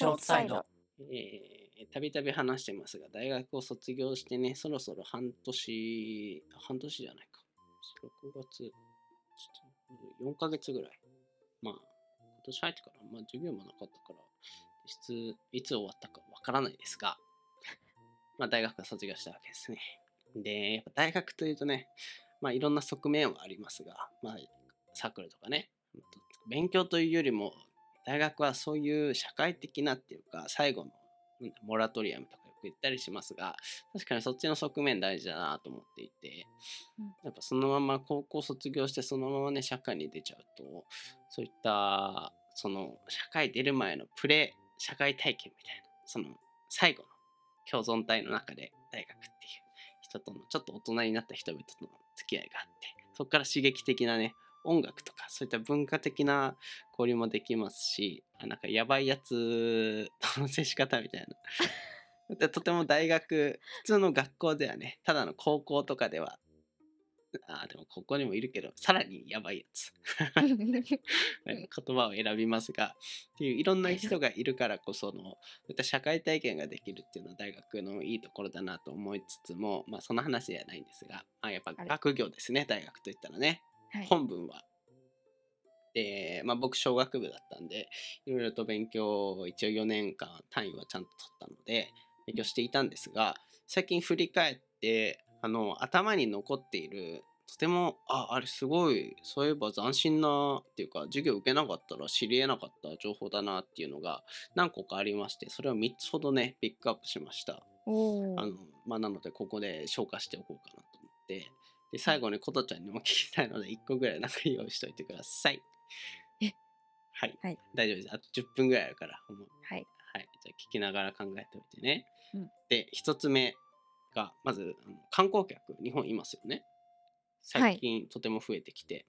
ショートサイド。えーたびたび話してますが、大学を卒業してね、そろそろ半年、半年じゃないか。6月、4ヶ月ぐらい。まあ、今年入ってから、まあ授業もなかったから、実質いつ終わったかわからないですが、まあ大学が卒業したわけですね。で、やっぱ大学というとね、まあいろんな側面はありますが、まあサークルとかね、勉強というよりも、大学はそういう社会的なっていうか、最後のモラトリアムとかよく言ったりしますが、確かにそっちの側面大事だなと思っていて、うん。やっぱそのまま高校卒業してそのままね、社会に出ちゃうと、そういった、その社会出る前のプレ社会体験みたいな、その最後の共存体の中で大学っていう人とのちょっと大人になった人々との付き合いがあって、そこから刺激的なね、音楽とかそういった文化的な交流もできますし、あなんかやばいやつと の接し方みたいな。でとても大学、普通の学校ではね、ただの高校とかでは、あーでもここにもいるけど、さらにやばいやつ。言葉を選びますが、っていういろんな人がいるからこその、そういった社会体験ができるっていうのは大学のいいところだなと思いつつも、まあその話ではないんですが、まあやっぱ学業ですね、大学といったらね。はい本文は。で、まあ僕小学部だったんで、いろいろと勉強を一応4年間単位はちゃんと取ったので、勉強していたんですが、最近振り返って、あの、頭に残っている、とても、あ、あれすごい、そういえば斬新な、っていうか、授業受けなかったら知り得なかった情報だなっていうのが何個かありまして、それを3つほどね、ピックアップしました。あの、まあ、なので、ここで消化しておこうかなと思って、で、最後にことちゃんにも聞きたいので、1個ぐらいなんか用意しといてください。え？はい。はい大丈夫です。あと10分ぐらいあるから、ほんまはい。はい。じゃあ聞きながら考えておいてね。うんで、1つ目が、まず、観光客、日本いますよね。最近とても増えてきて、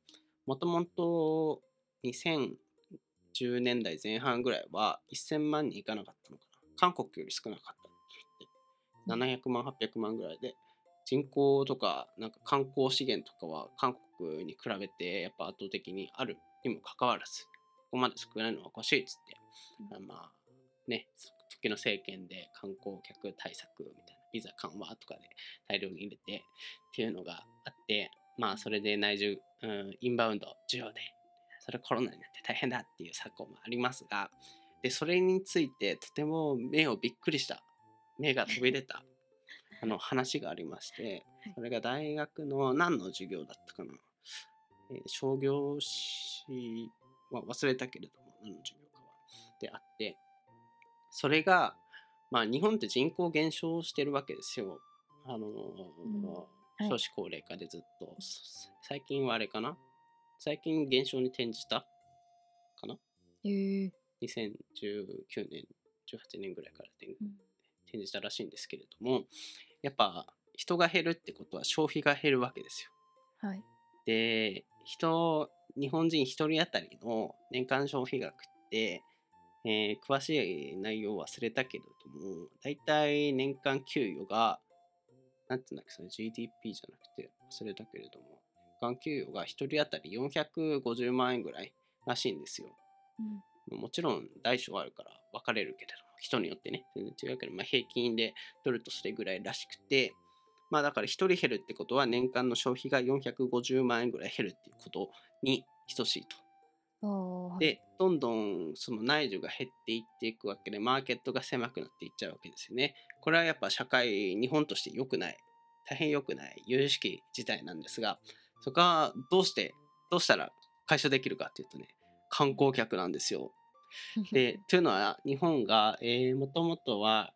もともと2010年代前半ぐらいは1000万人いかなかったのかな。韓国より少なかったって言って、700万、800万ぐらいで、人口とか、なんか観光資源とかは韓国に比べてやっぱ圧倒的にあるにもかかわらず、ここまで少ないのはおかしいっつって、あまあね、そ時の政権で観光客対策みたいな、ビザ緩和とかで大量に入れてっていうのがあって、まあそれで内需、うん、インバウンド需要で、それコロナになって大変だっていう昨今もありますが、で、それについてとても目をびっくりした、目が飛び出たあの話がありましてはい、それが大学の何の授業だったかな、えー商業史は忘れたけれども、何の授業かは。であって、それが、まあ日本って人口減少してるわけですよ。あのーはい少子高齢化でずっと。そ最近はあれかな？最近減少に転じたかな？えー ?2019 年、18年ぐらいから転じたらしいんですけれども、やっぱ人が減るってことは消費が減るわけですよ。はい。で、人、日本人一人当たりの年間消費額って、えー詳しい内容忘れたけれども、だいたい年間給与が、なんていうんだっけ、それ GDP じゃなくて忘れたけれども、年間給与が一人当たり450万円ぐらいらしいんですよ。うんもちろん大小あるから分かれるけれども、人によってね、全然違うけど、まあ、平均で取るとそれぐらいらしくて、まあだから1人減るってことは年間の消費が450万円ぐらい減るっていうことに等しいと。で、どんどんその内需が減っていっていくわけで、マーケットが狭くなっていっちゃうわけですよね。これはやっぱ社会、日本として良くない、大変良くない、有識事態なんですが、そこはどうして、どうしたら解消できるかっていうとね、観光客なんですよ。で、というのは、日本が、えー、もともとは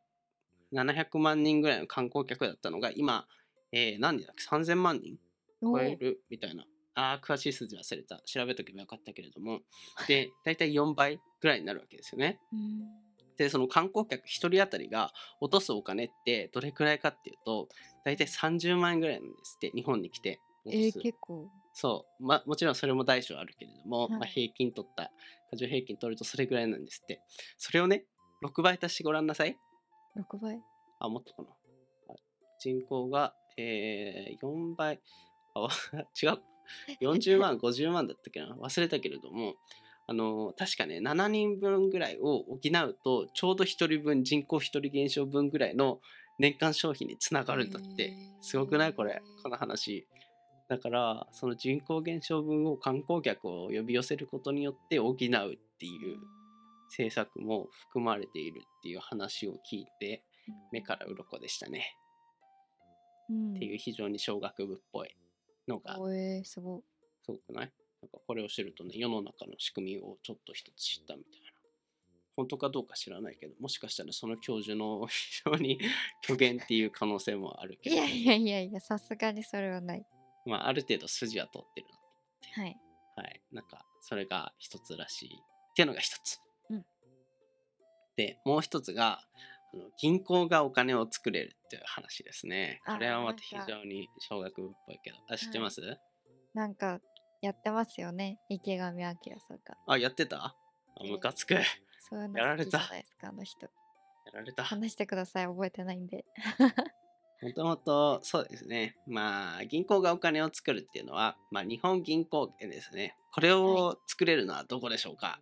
700万人ぐらいの観光客だったのが、今、えー、何人だっけ ?3000 万人超えるみたいな。ああ、詳しい数字忘れた。調べとけばよかったけれども。で、大体4倍ぐらいになるわけですよね。うんで、その観光客1人当たりが落とすお金ってどれくらいかっていうと、大体30万円ぐらいなんですって、日本に来て落えとす。ー結構。そう、まあ、もちろんそれも大小あるけれども、はいまあ、平均取った、過剰平均取るとそれぐらいなんですって。それをね、6倍足してごらんなさい。6倍。あ、もっとかな。あ人口が、えー、4倍、あ、わ 違う。40万、50万だったっけな。忘れたけれども、あの確かね7人分ぐらいを補うとちょうど1人分人口1人減少分ぐらいの年間消費につながるんだって。すごくない？これ。この話だからその人口減少分を観光客を呼び寄せることによって補うっていう政策も含まれているっていう話を聞いて目から鱗でしたね、うん。っていう非常に小学部っぽいのがー、すごい。すごくない？なんかこれを知るとね世の中の仕組みをちょっと一つ知ったみたいな。本当かどうか知らないけどもしかしたらその教授の 非常に虚言っていう可能性もあるけど。いやいやいやいや、さすがにそれはない。まあある程度筋は通ってるはい。なはい。なんかそれが一つらしいっていうのが一つ、うん。でもう一つがあの銀行がお金を作れるっていう話ですね。あこれはまた非常に小学部っぽいけど。あ知ってます、なんか、やってますよね。池上彰さんが。あやってた？あええムカつく。やそういうのやられ好きじゃた。ないですか、あの人。られた。話してください、覚えてないんで。もともとそうですね。まあ銀行がお金を作るっていうのは、まあ、日本銀行ですね。これを作れるのはどこでしょうか、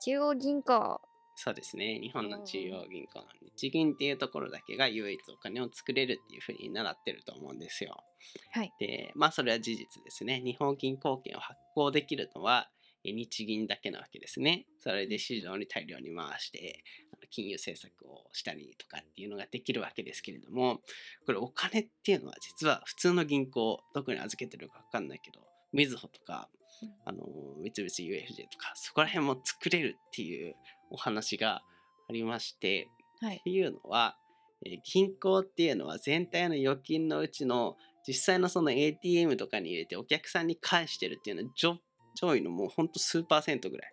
中央銀行。そうですね。日本の中央銀行の日銀っていうところだけが唯一お金を作れるっていうふうに習ってると思うんですよ。はい。で、まあそれは事実ですね。日本銀行券を発行できるのはえ日銀だけなわけですね。それで市場に大量に回して金融政策をしたりとかっていうのができるわけですけれども、これお金っていうのは実は普通の銀行、どこに預けてるかわかんないけど、みずほとかうん、あの三菱 UFJ とか、そこら辺も作れるっていうお話がありまして、はいっ。ていうのは、えー銀行っていうのは全体の預金のうちの実際のその ATM とかに入れてお客さんに返してるっていうのは上上位のもうほんと数パーセントぐらい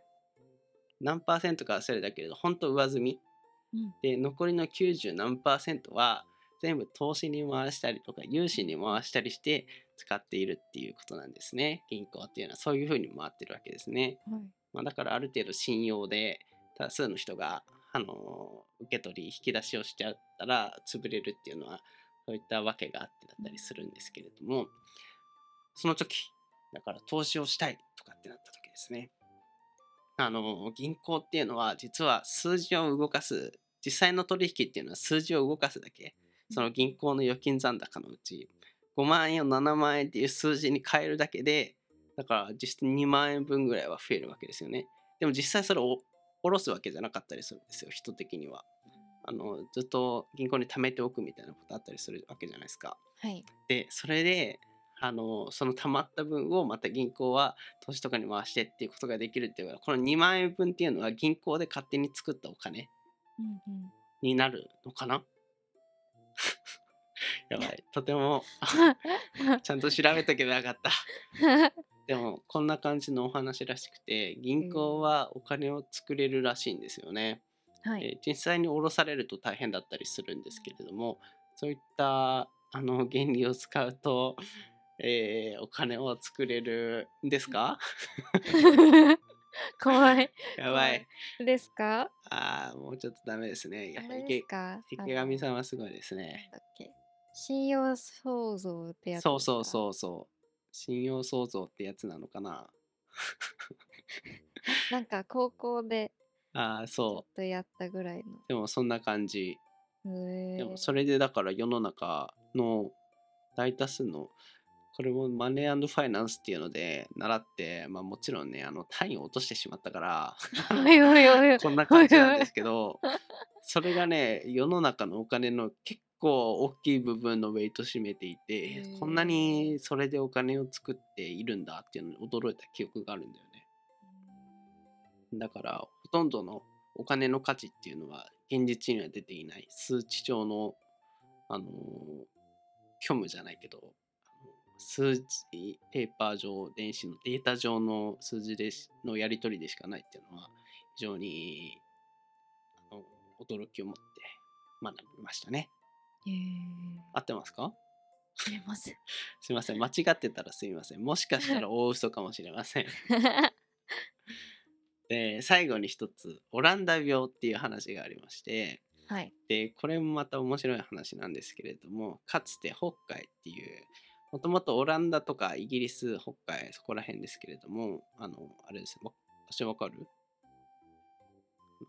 何パーセントか忘れたけれどほんと上積みうん。で残りの90何パーセントは全部投資に回したりとか融資に回したりして使っているっていうことなんですね。銀行っていうのはそういうふうに回ってるわけですね。はい。まあ、だからある程度信用で多数の人が、あの受け取り引き出しをしちゃったら潰れるっていうのはそういったわけがあってだったりするんですけれどもその時だから投資をしたいとかってなった時ですねあの銀行っていうのは実は数字を動かす実際の取引っていうのは数字を動かすだけその銀行の預金残高のうち5万円を7万円っていう数字に変えるだけでだから実質2万円分ぐらいは増えるわけですよね。でも実際それを下ろすわけじゃなかったりするんですよ、人的には。あのずっと銀行に貯めておくみたいなことあったりするわけじゃないですか。はい。で、それで、あのその貯まった分をまた銀行は投資とかに回してっていうことができるっていうかこの2万円分っていうのは銀行で勝手に作ったお金。になるのかな？やばい。とても ちゃんと調べとけばよかった。でもこんな感じのお話らしくて銀行はお金を作れるらしいんですよね。実際に下ろされると大変だったりするんですけれどもそういったあの原理を使うと、えーお金を作れるんですか？怖い。やばい。ですか？ああもうちょっとダメですね。やっぱ池池上さんはすごいですね。信用創造ってやつそうそうう。そうそう。信用創造ってやつなのかな？なんか高校でああそう。っとやったぐらいでもそんな感じ。でもそれでだから世の中の大多数のこれもマネーファイナンスっていうので習って、まあ、もちろんねあの単位を落としてしまったから こんな感じなんですけどそれがね世の中のお金の結構大きい部分のウェイト占めていてこんなにそれでお金を作っているんだっていうのに驚いた記憶があるんだよね。だからほとんどのお金の価値っていうのは現実には出ていない。数値上のあのー虚無じゃないけど数字ペーパー上電子のデータ上の数字でしのやり取りでしかないっていうのは非常にあの驚きを持って学びましたね。へえ。合ってますか？知れます。すいません。間違ってたらすいません。もしかしたら大嘘かもしれません。で最後に一つオランダ病っていう話がありましてはい。でこれもまた面白い話なんですけれどもかつて北海っていうもともとオランダとかイギリス北海そこら辺ですけれどもあのあれですね場所わかる？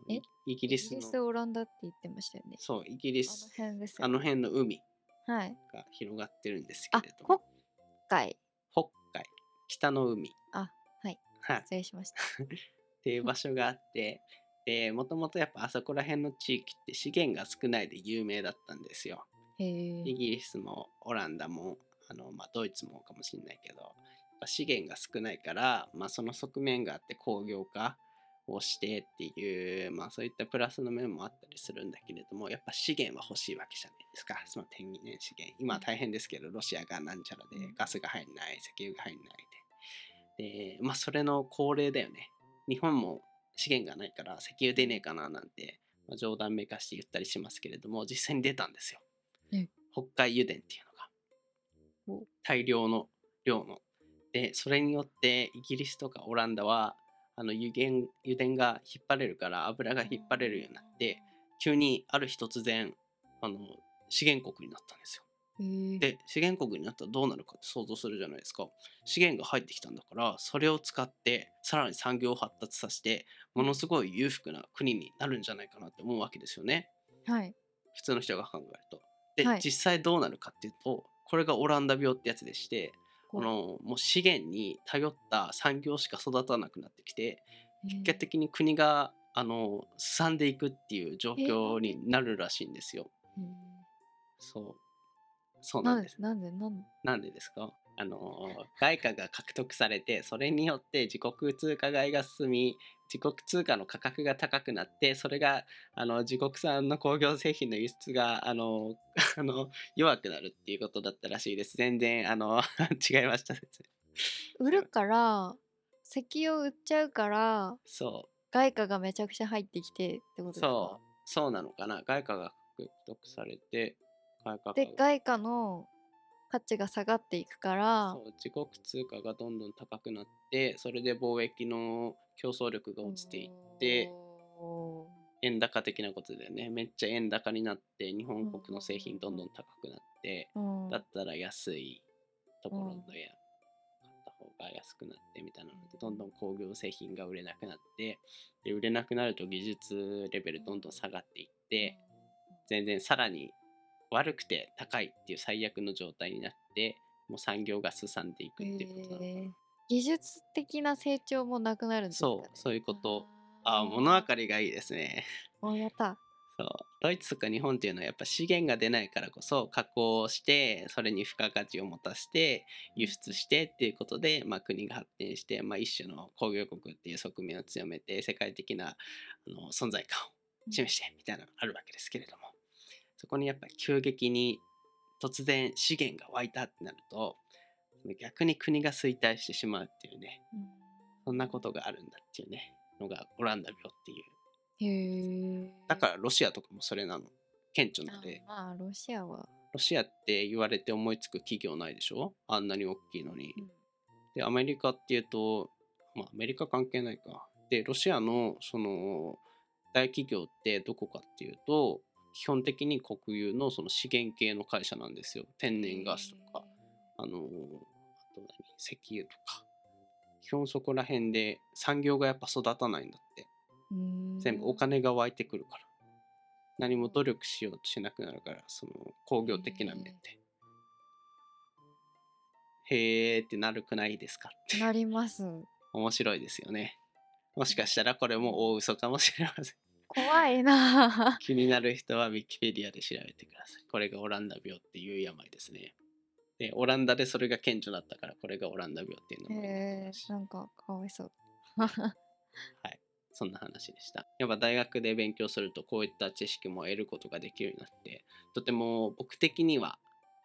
え？イイギリスのイギリス、オランダって言ってましたよね。そう、イギリあのス、辺ですよ、あの辺の海はい。が広がってるんですけあれど、も、北海。北海、北の海。あ、はい。はい。失礼しました。っていう場所があって、で、もともとやっぱあそこら辺の地域って資源が少ないで有名だったんですよ。へえ。イギリスもオランダもあの、まあ、ドイツもかもしれないけどやっぱ資源が少ないから、まあ、その側面があって工業化をしてっていう、まあ、そういったプラスの面もあったりするんだけれどもやっぱ資源は欲しいわけじゃないですか。その天然資源。今は大変ですけどロシアがなんちゃらでうん。ガスが入んない石油が入んないで。でまあそれの恒例だよね。日本も資源がないから石油出ねえかななんて、まあ、冗談めかして言ったりしますけれども実際に出たんですよ。え北海油田っていう大量の量の。でそれによってイギリスとかオランダはあの油田油田が引っ張れるから油が引っ張れるようになって急にある日突然あの資源国になったんですよ。で資源国になったらどうなるかって想像するじゃないですか。資源が入ってきたんだからそれを使ってさらに産業を発達させてものすごい裕福な国になるんじゃないかなって思うわけですよね。はい。普通の人が考えると。で、はい。実際どうなるかっていうとこれがオランダ病ってやつでしてこのもう資源に頼った産業しか育たなくなってきて結果的に国があのすさんでいくっていう状況になるらしいんですよ。そう。そうななんんです。でなんでなんで？なんでですか？あの外貨が獲得されてそれによって自国通貨買いが進み自国通貨の価格が高くなってそれがあの自国産の工業製品の輸出があの あの弱くなるっていうことだったらしいです。全然あの 違いました説売るから石油を売っちゃうからそ外貨がめちゃくちゃ入ってきてってことうですか？そう。そうなのかな。外貨が獲得されて外貨がで外貨の価値が下がっていくから。そう自国通貨がどんどん高くなってそれで貿易の競争力が落ちていってお円高的なことでね。めっちゃ円高になって日本国の製品どんどん高くなってーうん。だったら安いところうん。で買った方が安くなってみたいなのでどんどん工業製品が売れなくなってで売れなくなると技術レベルどんどん下がっていって全然さらに悪くて高いっていう最悪の状態になってもう産業がすさんでいくっていうことなのかな技術的な成長もなくなるんですか、ね、そうそういうこと。ああ物分かりがいいですね。おやった。そう。ドイツとか日本っていうのはやっぱ資源が出ないからこそ加工してそれに付加価値を持たせて輸出してっていうことで、まあ、国が発展して、まあ、一種の工業国っていう側面を強めて世界的なあの存在感を示してみたいなのがあるわけですけれどもそこにやっぱり急激に突然資源が湧いたってなると逆に国が衰退してしまうっていうねうん。そんなことがあるんだっていうねのがオランダ病っていう。へえだからロシアとかもそれなの。顕著なでまあロシアは、ロシアって言われて思いつく企業ないでしょ？あんなに大きいのに。うん。で、アメリカっていうと、まあアメリカ関係ないか。で、ロシアのその大企業ってどこかっていうと、基本的に国有のその資源系の会社なんですよ。天然ガスとか、あの、あと何？石油とか。基本そこら辺で産業がやっぱ育たないんだって。全部お金が湧いてくるから。何も努力しようとしなくなるから、その工業的な面で。へーってなるくないですかって。なります面白いですよね。もしかしたらこれも大嘘かもしれません。怖いな 気になる人は Wikipedia で調べてください。これがオランダ病っていう病ですね。で、オランダでそれが顕著だったから、これがオランダ病っていうのもへえなんかかわいそう そんな話でした。やっぱ大学で勉強するとこういった知識も得ることができるようになって、とても僕的には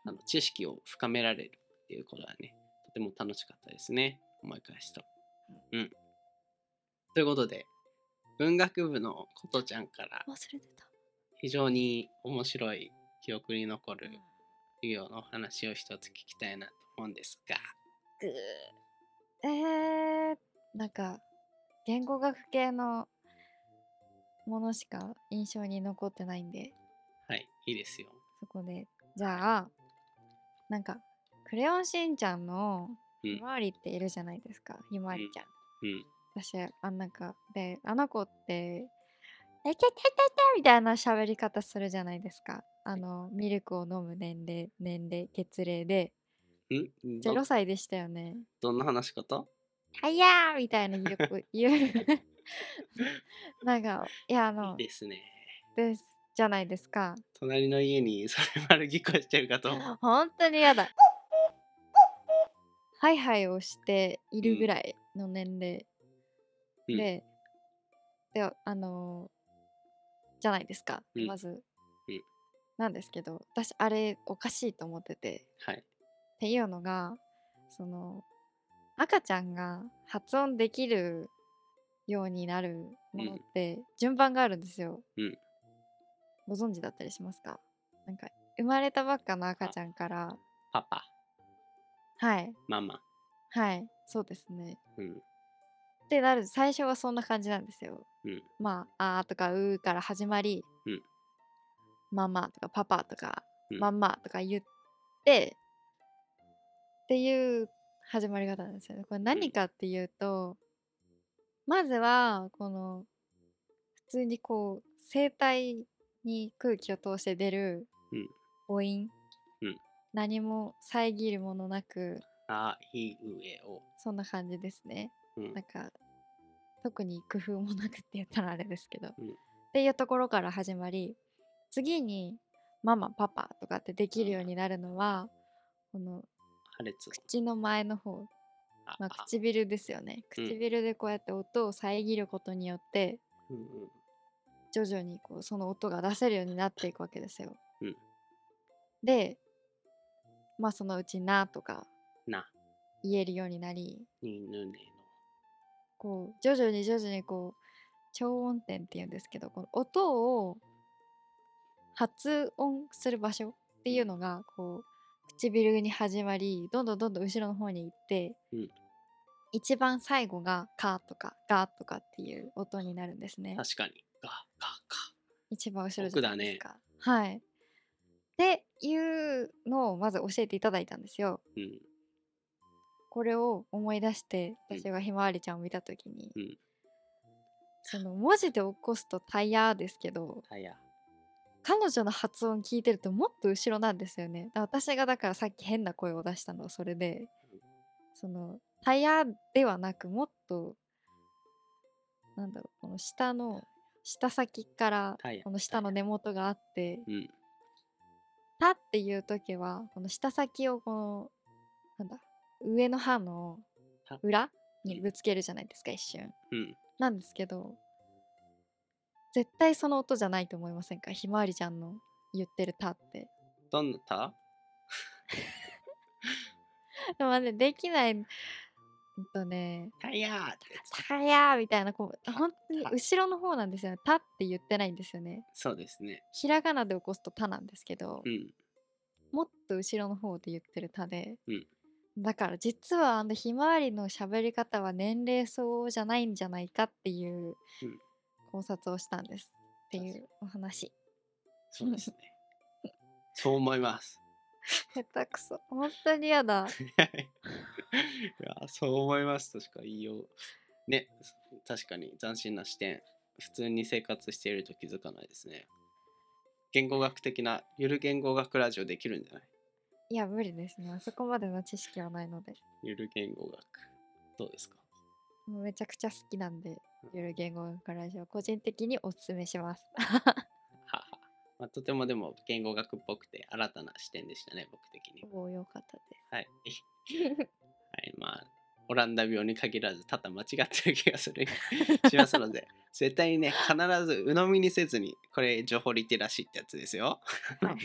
あの知識を深められるっていうことはね、とても楽しかったですね。思い返すと。うん。ということで、文学部のことちゃんから忘れてた。非常に面白い記憶に残る授業の話を一つ聞きたいなと思うんですが、えー、なんか言語学系のものしか印象に残ってないんで。はい、いいですよ。そこで。じゃあなんか「クレヨンしんちゃん」のうん。ひまわりっているじゃないですか。ひまわりちゃん。うん。私あなんかであの子って「えけててて」みたいな喋り方するじゃないですか。あのミルクを飲む年齢年齢月齢で。ん？ど0歳でしたよね。どんな話し方「はやー!」みたいなよく 言う。なんかいやあいいのですね。ですじゃないですか。隣の家にそれ丸聞こえしてるかと思う。本当にやだ。ハイハイをしているぐらいの年齢うん。で、であのーじゃないですか、うん。まず、うん。なんですけど私あれおかしいと思ってて。はい。っていうのがその赤ちゃんが発音できるようになるものって順番があるんですよ、うん。ご存知だったりしますか？なんか生まれたばっかの赤ちゃんから。パパ、はい。ママ。はい。そうですね。うん。ってなる最初はそんな感じなんですようん。まあ、あーとかうーから始まり、うんママとかパパとか、うんマンマとか言って、っていう始まり方なんですよね。これ何かっていうと、まずは、この、普通にこう、声帯に空気を通して出るうん母音、うん何も遮るものなく、あいうえお。そんな感じですね。うんなんか特に工夫もなくって言ったらあれですけど、うん。っていうところから始まり次にママパパとかってできるようになるのはこの。口の前の方、あまあ、あ。唇ですよね。うん。唇でこうやって音を遮ることによってうんうん。徐々にこうその音が出せるようになっていくわけですよ。うん。でまあそのうち「な」とかな、言えるようになりに、ぬねこう徐々に徐々にこう超音点っていうんですけどこの音を発音する場所っていうのがこう唇に始まりどんどんどんどん後ろの方に行って、うん一番最後が「カ」とか「ガ」とかっていう音になるんですねの。確かに。が、が、か。一番後ろじゃないです奥か。はい。っていうのをまず教えていただいたんですよ。うん。これを思い出してうん。私がひまわりちゃんを見た時に、うん。その文字で起こすとタイヤですけど。彼女の発音聞いてるともっと後ろなんですよね。だから私がだからさっき変な声を出したのはそれでうん。そのタイヤではなくもっとなんだろうこの下の下先からこの下の根元があってうん。「た」っていう時はこの下先をこのなんだ上の歯のた裏にぶつけるじゃないですか一瞬。うん。なんですけど絶対その音じゃないと思いませんか？ひまわりちゃんの言ってる「た」って。どんなた？でもねできないうんとねたやーってや「つ。たや」みたいなこうた本当にた後ろの方なんですよね「た」って言ってないんですよね。そうですね。ひらがなで起こすと「た」なんですけど、うん。もっと後ろの方で言ってる「た」で、うんだから実はあのひまわりの喋り方は年齢相応じゃないんじゃないかっていううん考察をしたんですっていうお話。そうですね。そう思います。下手くそ本当にやだ。いやそう思いますとしか言いようね確かに斬新な視点普通に生活していると気づかないですね言語学的なゆる言語学ラジオできるんじゃない？いや無理ですね。あそこまでの知識はないので。ゆる言語学どうですか？もうめちゃくちゃ好きなんで、ゆる言語学ラジオ個人的におすすめします。はは、まあ、とてもでも言語学っぽくて新たな視点でしたね僕的におおよかったではい はいまあオランダ病に限らず多々間違ってる気がする しますので絶対にね必ず鵜呑みにせずにこれ情報リテラシーってやつですよす。はい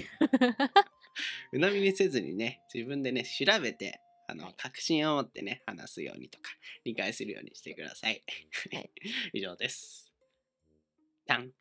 鵜呑みにせずにね、自分でね、調べて、あの、確信を持ってね、話すようにとか、理解するようにしてください。以上です。タン。